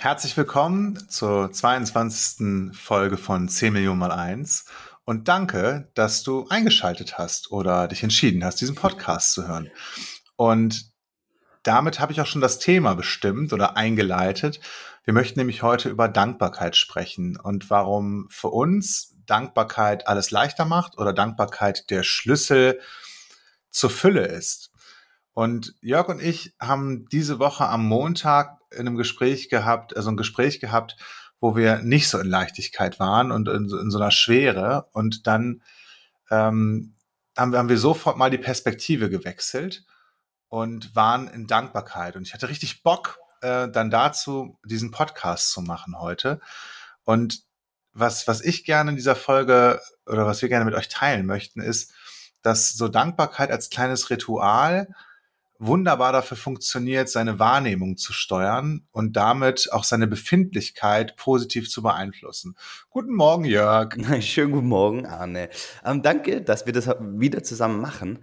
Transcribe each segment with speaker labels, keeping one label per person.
Speaker 1: Herzlich willkommen zur 22. Folge von 10 Millionen mal 1 und danke, dass du eingeschaltet hast oder dich entschieden hast, diesen Podcast zu hören. Und damit habe ich auch schon das Thema bestimmt oder eingeleitet. Wir möchten nämlich heute über Dankbarkeit sprechen und warum für uns Dankbarkeit alles leichter macht oder Dankbarkeit der Schlüssel zur Fülle ist. Und Jörg und ich haben diese Woche am Montag in einem Gespräch gehabt, also ein Gespräch gehabt, wo wir nicht so in Leichtigkeit waren und in, in so einer Schwere. Und dann ähm, haben, wir, haben wir sofort mal die Perspektive gewechselt und waren in Dankbarkeit. Und ich hatte richtig Bock, äh, dann dazu diesen Podcast zu machen heute. Und was, was ich gerne in dieser Folge oder was wir gerne mit euch teilen möchten, ist, dass so Dankbarkeit als kleines Ritual wunderbar dafür funktioniert, seine Wahrnehmung zu steuern und damit auch seine Befindlichkeit positiv zu beeinflussen. Guten Morgen, Jörg.
Speaker 2: Schönen guten Morgen, Arne. Ähm, danke, dass wir das wieder zusammen machen.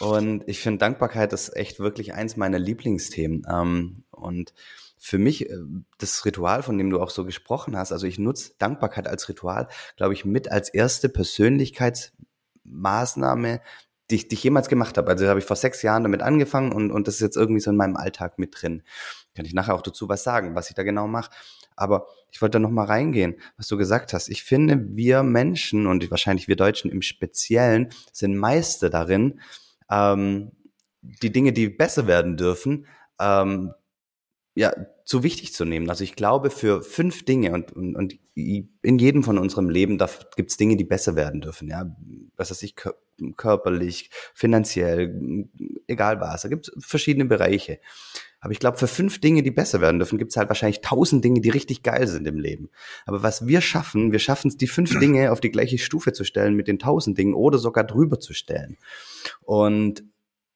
Speaker 2: Und ich finde, Dankbarkeit ist echt wirklich eins meiner Lieblingsthemen. Ähm, und für mich äh, das Ritual, von dem du auch so gesprochen hast, also ich nutze Dankbarkeit als Ritual, glaube ich, mit als erste Persönlichkeitsmaßnahme, die ich, die ich jemals gemacht habe. Also habe ich vor sechs Jahren damit angefangen und, und das ist jetzt irgendwie so in meinem Alltag mit drin. Kann ich nachher auch dazu was sagen, was ich da genau mache. Aber ich wollte da nochmal reingehen, was du gesagt hast. Ich finde, wir Menschen und wahrscheinlich wir Deutschen im Speziellen sind Meister darin, ähm, die Dinge, die besser werden dürfen, ähm, ja, zu wichtig zu nehmen. Also ich glaube, für fünf Dinge und, und, und in jedem von unserem Leben gibt es Dinge, die besser werden dürfen. Ja, was weiß ich, körperlich, finanziell, egal was. Da gibt es verschiedene Bereiche. Aber ich glaube, für fünf Dinge, die besser werden dürfen, gibt es halt wahrscheinlich tausend Dinge, die richtig geil sind im Leben. Aber was wir schaffen, wir schaffen es, die fünf Dinge auf die gleiche Stufe zu stellen mit den tausend Dingen oder sogar drüber zu stellen. Und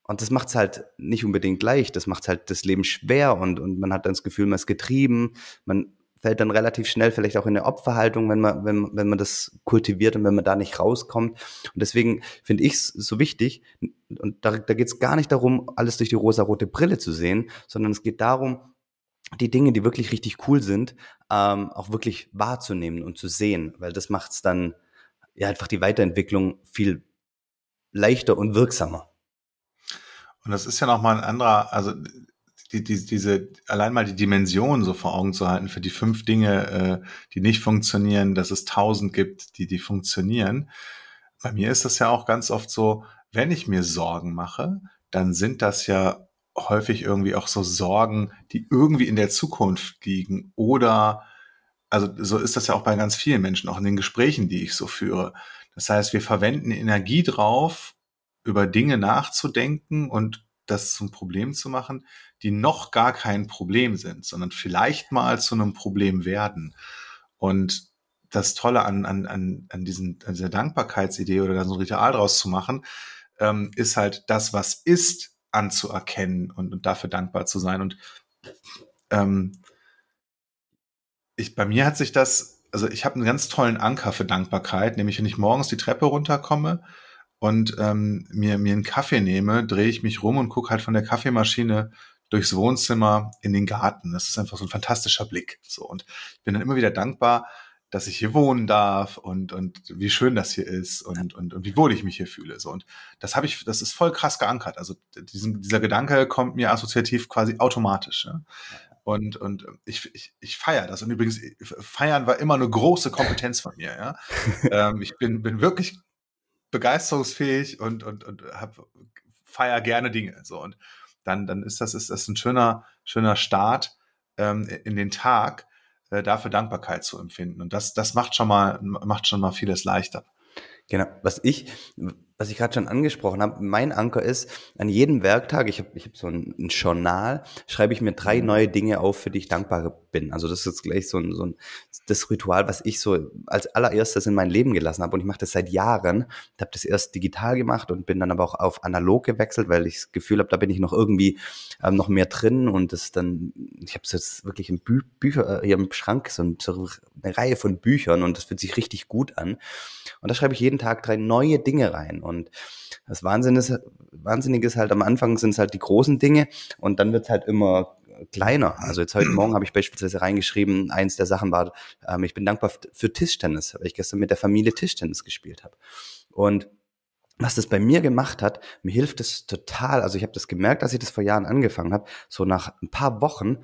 Speaker 2: und das macht es halt nicht unbedingt leicht, das macht halt das Leben schwer und, und man hat dann das Gefühl, man ist getrieben, man fällt dann relativ schnell vielleicht auch in eine Opferhaltung, wenn man, wenn, wenn man das kultiviert und wenn man da nicht rauskommt. Und deswegen finde ich es so wichtig, und da, da geht es gar nicht darum, alles durch die rosa-rote Brille zu sehen, sondern es geht darum, die Dinge, die wirklich richtig cool sind, ähm, auch wirklich wahrzunehmen und zu sehen, weil das macht es dann ja einfach die Weiterentwicklung viel leichter und wirksamer.
Speaker 1: Und das ist ja nochmal ein anderer, also die, die, diese, allein mal die Dimension so vor Augen zu halten für die fünf Dinge, äh, die nicht funktionieren, dass es tausend gibt, die, die funktionieren. Bei mir ist das ja auch ganz oft so, wenn ich mir Sorgen mache, dann sind das ja häufig irgendwie auch so Sorgen, die irgendwie in der Zukunft liegen oder also so ist das ja auch bei ganz vielen Menschen, auch in den Gesprächen, die ich so führe. Das heißt, wir verwenden Energie drauf, über Dinge nachzudenken und das zum Problem zu machen, die noch gar kein Problem sind, sondern vielleicht mal zu einem Problem werden. Und das Tolle an, an, an, an, diesen, an dieser Dankbarkeitsidee oder da so ein Ritual draus zu machen, ähm, ist halt das, was ist, anzuerkennen und, und dafür dankbar zu sein. Und ähm, ich, bei mir hat sich das, also ich habe einen ganz tollen Anker für Dankbarkeit, nämlich wenn ich morgens die Treppe runterkomme, und ähm, mir, mir einen Kaffee nehme, drehe ich mich rum und gucke halt von der Kaffeemaschine durchs Wohnzimmer in den Garten. Das ist einfach so ein fantastischer Blick. So und ich bin dann immer wieder dankbar, dass ich hier wohnen darf und und wie schön das hier ist und und, und wie wohl ich mich hier fühle. So und das habe ich, das ist voll krass geankert. Also diesen, dieser Gedanke kommt mir assoziativ quasi automatisch. Ne? Und, und ich, ich, ich feiere das. Und übrigens, feiern war immer eine große Kompetenz von mir. Ja? ähm, ich bin, bin wirklich begeisterungsfähig und, und, und hab, feier gerne Dinge. So und dann, dann ist das, ist das ein schöner, schöner Start ähm, in den Tag, äh, dafür Dankbarkeit zu empfinden. Und das, das macht schon mal, macht schon mal vieles leichter.
Speaker 2: Genau. Was ich, was ich gerade schon angesprochen habe, mein Anker ist, an jedem Werktag, ich habe ich hab so ein, ein, Journal, schreibe ich mir drei mhm. neue Dinge auf, für die ich dankbar bin. Also das ist jetzt gleich so ein, so ein das Ritual, was ich so als allererstes in mein Leben gelassen habe. Und ich mache das seit Jahren. Ich habe das erst digital gemacht und bin dann aber auch auf analog gewechselt, weil ich das Gefühl habe, da bin ich noch irgendwie ähm, noch mehr drin. Und das dann, ich habe jetzt wirklich im Bü Bücher, äh, hier im Schrank, so eine Reihe von Büchern und das fühlt sich richtig gut an. Und da schreibe ich jeden Tag drei neue Dinge rein. Und das Wahnsinn ist, Wahnsinnige ist halt, am Anfang sind es halt die großen Dinge und dann wird es halt immer kleiner. Also jetzt heute Morgen habe ich beispielsweise reingeschrieben, eins der Sachen war, ähm, ich bin dankbar für Tischtennis, weil ich gestern mit der Familie Tischtennis gespielt habe. Und was das bei mir gemacht hat, mir hilft es total. Also ich habe das gemerkt, als ich das vor Jahren angefangen habe. So nach ein paar Wochen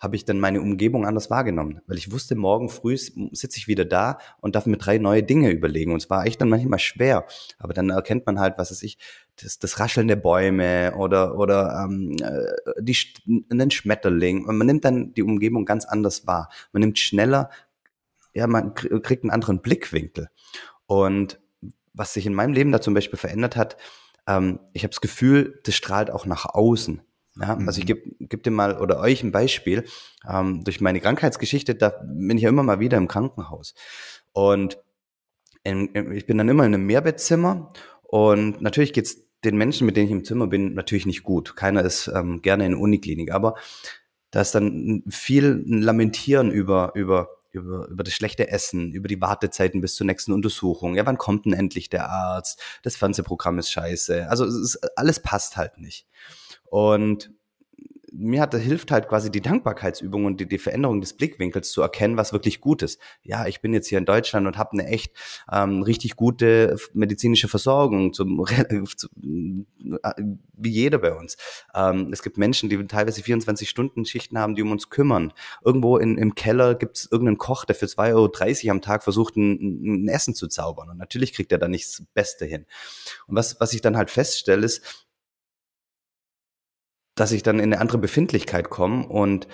Speaker 2: habe ich dann meine Umgebung anders wahrgenommen, weil ich wusste, morgen früh sitze ich wieder da und darf mir drei neue Dinge überlegen. Und es war echt dann manchmal schwer, aber dann erkennt man halt, was ist ich, das, das Rascheln der Bäume oder oder ähm, äh, die einen Schmetterling. Und man nimmt dann die Umgebung ganz anders wahr. Man nimmt schneller, ja, man kriegt einen anderen Blickwinkel. Und was sich in meinem Leben da zum Beispiel verändert hat, ähm, ich habe das Gefühl, das strahlt auch nach außen. Ja, also ich gebe geb dir mal oder euch ein Beispiel. Ähm, durch meine Krankheitsgeschichte, da bin ich ja immer mal wieder im Krankenhaus. Und in, ich bin dann immer in einem Mehrbettzimmer und natürlich geht's den Menschen, mit denen ich im Zimmer bin, natürlich nicht gut. Keiner ist ähm, gerne in der Uniklinik, aber da ist dann viel Lamentieren über, über über, über das schlechte Essen, über die Wartezeiten bis zur nächsten Untersuchung. Ja, wann kommt denn endlich der Arzt? Das Fernsehprogramm ist scheiße. Also ist, alles passt halt nicht. Und mir hat, hilft halt quasi die Dankbarkeitsübung und die, die Veränderung des Blickwinkels zu erkennen, was wirklich gut ist. Ja, ich bin jetzt hier in Deutschland und habe eine echt ähm, richtig gute medizinische Versorgung, zum, zu, äh, wie jeder bei uns. Ähm, es gibt Menschen, die teilweise 24 Stunden Schichten haben, die um uns kümmern. Irgendwo in, im Keller gibt es irgendeinen Koch, der für 2,30 Euro am Tag versucht, ein, ein Essen zu zaubern. Und natürlich kriegt er da nicht das Beste hin. Und was, was ich dann halt feststelle, ist, dass ich dann in eine andere Befindlichkeit komme und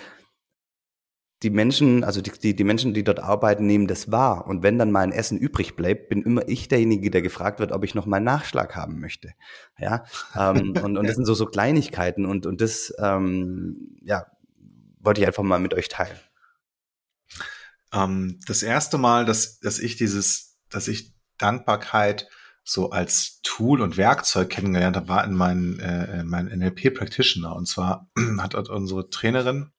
Speaker 2: die Menschen, also die, die, die Menschen, die dort arbeiten, nehmen das wahr. Und wenn dann mal ein Essen übrig bleibt, bin immer ich derjenige, der gefragt wird, ob ich noch mal einen Nachschlag haben möchte. Ja, ähm, und, und das sind so, so Kleinigkeiten und, und das, ähm, ja, wollte ich einfach mal mit euch teilen.
Speaker 1: Ähm, das erste Mal, dass, dass ich dieses, dass ich Dankbarkeit so als Tool und Werkzeug kennengelernt habe, war in meinen äh, mein NLP Practitioner. Und zwar hat unsere Trainerin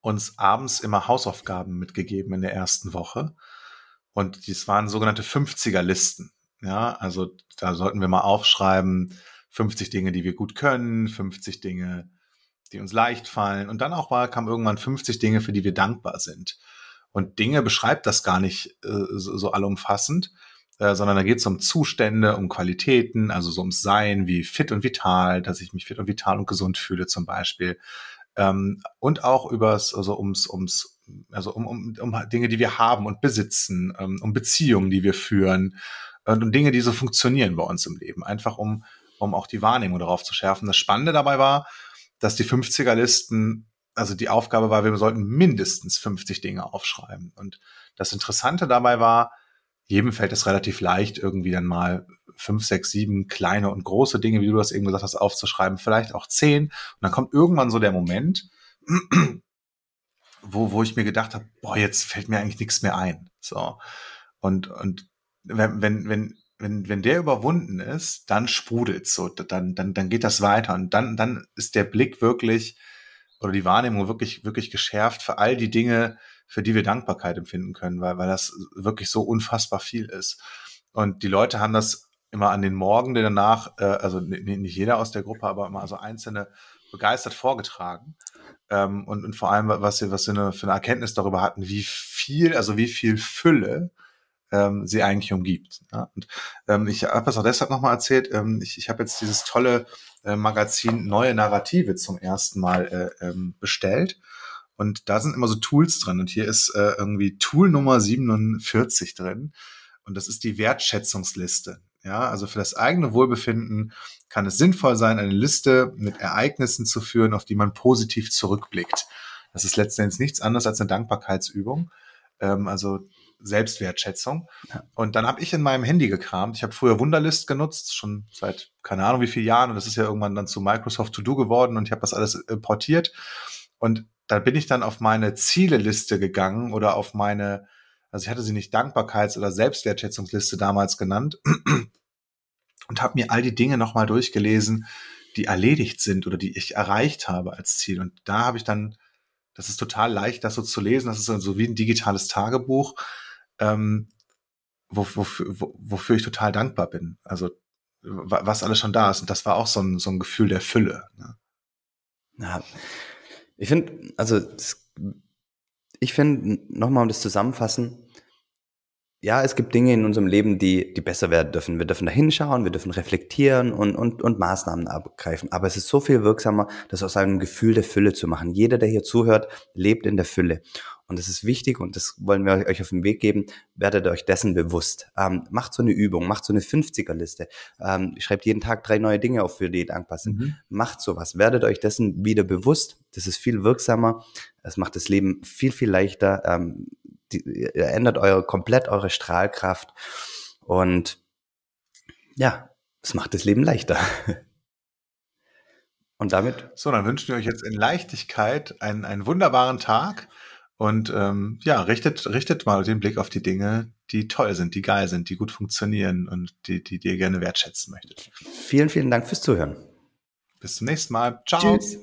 Speaker 1: uns abends immer Hausaufgaben mitgegeben in der ersten Woche. Und dies waren sogenannte 50er Listen. Ja, also da sollten wir mal aufschreiben, 50 Dinge, die wir gut können, 50 Dinge, die uns leicht fallen. Und dann auch mal kam irgendwann 50 Dinge, für die wir dankbar sind. Und Dinge beschreibt das gar nicht äh, so, so allumfassend, äh, sondern da geht es um Zustände, um Qualitäten, also so ums Sein, wie fit und vital, dass ich mich fit und vital und gesund fühle zum Beispiel. Ähm, und auch übers, also ums, ums, also um, um, um Dinge, die wir haben und besitzen, ähm, um Beziehungen, die wir führen und um Dinge, die so funktionieren bei uns im Leben. Einfach um, um auch die Wahrnehmung darauf zu schärfen. Das Spannende dabei war, dass die 50er-Listen also die Aufgabe war, wir sollten mindestens 50 Dinge aufschreiben. Und das Interessante dabei war, jedem fällt es relativ leicht, irgendwie dann mal fünf, sechs, sieben kleine und große Dinge, wie du das eben gesagt hast, aufzuschreiben, vielleicht auch zehn. Und dann kommt irgendwann so der Moment, wo, wo ich mir gedacht habe, boah, jetzt fällt mir eigentlich nichts mehr ein. So. Und, und wenn, wenn, wenn, wenn, wenn der überwunden ist, dann sprudelt so, dann, dann, dann geht das weiter und dann, dann ist der Blick wirklich oder die Wahrnehmung wirklich, wirklich geschärft für all die Dinge, für die wir Dankbarkeit empfinden können, weil, weil das wirklich so unfassbar viel ist. Und die Leute haben das immer an den Morgen danach, äh, also nicht jeder aus der Gruppe, aber immer so einzelne begeistert vorgetragen. Ähm, und, und vor allem, was sie, was sie eine, für eine Erkenntnis darüber hatten, wie viel, also wie viel Fülle ähm, sie eigentlich umgibt. Ja? Und ähm, ich habe das auch deshalb nochmal erzählt. Ähm, ich ich habe jetzt dieses tolle äh, Magazin Neue Narrative zum ersten Mal äh, ähm, bestellt. Und da sind immer so Tools drin. Und hier ist äh, irgendwie Tool Nummer 47 drin. Und das ist die Wertschätzungsliste. Ja, also für das eigene Wohlbefinden kann es sinnvoll sein, eine Liste mit Ereignissen zu führen, auf die man positiv zurückblickt. Das ist letztendlich nichts anderes als eine Dankbarkeitsübung. Ähm, also Selbstwertschätzung. Und dann habe ich in meinem Handy gekramt. Ich habe früher Wunderlist genutzt, schon seit keine Ahnung wie vielen Jahren. Und das ist ja irgendwann dann zu Microsoft To Do geworden und ich habe das alles importiert. Und da bin ich dann auf meine Zieleliste gegangen oder auf meine, also ich hatte sie nicht Dankbarkeits- oder Selbstwertschätzungsliste damals genannt und habe mir all die Dinge nochmal durchgelesen, die erledigt sind oder die ich erreicht habe als Ziel. Und da habe ich dann, das ist total leicht, das so zu lesen, das ist so wie ein digitales Tagebuch, ähm, wofür, wofür ich total dankbar bin. Also was alles schon da ist. Und das war auch so ein, so ein Gefühl der Fülle. Ne?
Speaker 2: Ja, Ich finde, also ich finde, nochmal um das zusammenfassen, ja, es gibt Dinge in unserem Leben, die, die besser werden dürfen. Wir dürfen da hinschauen, wir dürfen reflektieren und, und, und Maßnahmen abgreifen. Aber es ist so viel wirksamer, das aus einem Gefühl der Fülle zu machen. Jeder, der hier zuhört, lebt in der Fülle. Und das ist wichtig und das wollen wir euch auf den Weg geben. Werdet euch dessen bewusst. Ähm, macht so eine Übung, macht so eine 50er-Liste. Ähm, schreibt jeden Tag drei neue Dinge auf, für die ihr dankbar sind. Mhm. Macht sowas. Werdet euch dessen wieder bewusst. Das ist viel wirksamer. Es macht das Leben viel, viel leichter. Ähm, die, ihr ändert eure, komplett eure Strahlkraft. Und ja, es macht das Leben leichter. Und damit.
Speaker 1: So, dann wünschen wir euch jetzt in Leichtigkeit einen, einen wunderbaren Tag. Und ähm, ja, richtet, richtet mal den Blick auf die Dinge, die toll sind, die geil sind, die gut funktionieren und die, die, die ihr gerne wertschätzen möchtet.
Speaker 2: Vielen, vielen Dank fürs Zuhören.
Speaker 1: Bis zum nächsten Mal. Ciao. Tschüss.